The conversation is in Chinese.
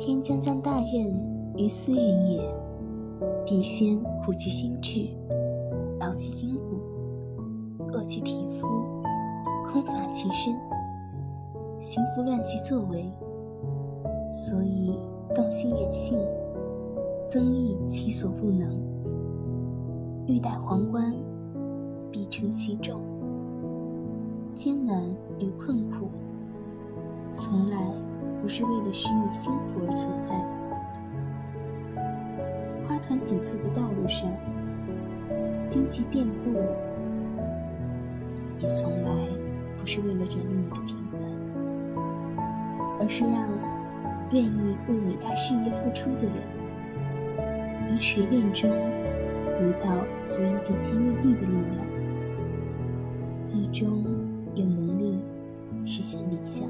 天将降大任于斯人也，必先苦其心志，劳其筋骨，饿其体肤，空乏其身，行拂乱其作为。所以动心忍性，增益其所不能。欲戴皇冠，必承其重。艰难与困苦，不是为了使你辛苦而存在。花团锦簇的道路上，荆棘遍布，也从来不是为了展露你的平凡，而是让愿意为伟大事业付出的人，于锤炼中得到足以顶天立地的力量，最终有能力实现理想。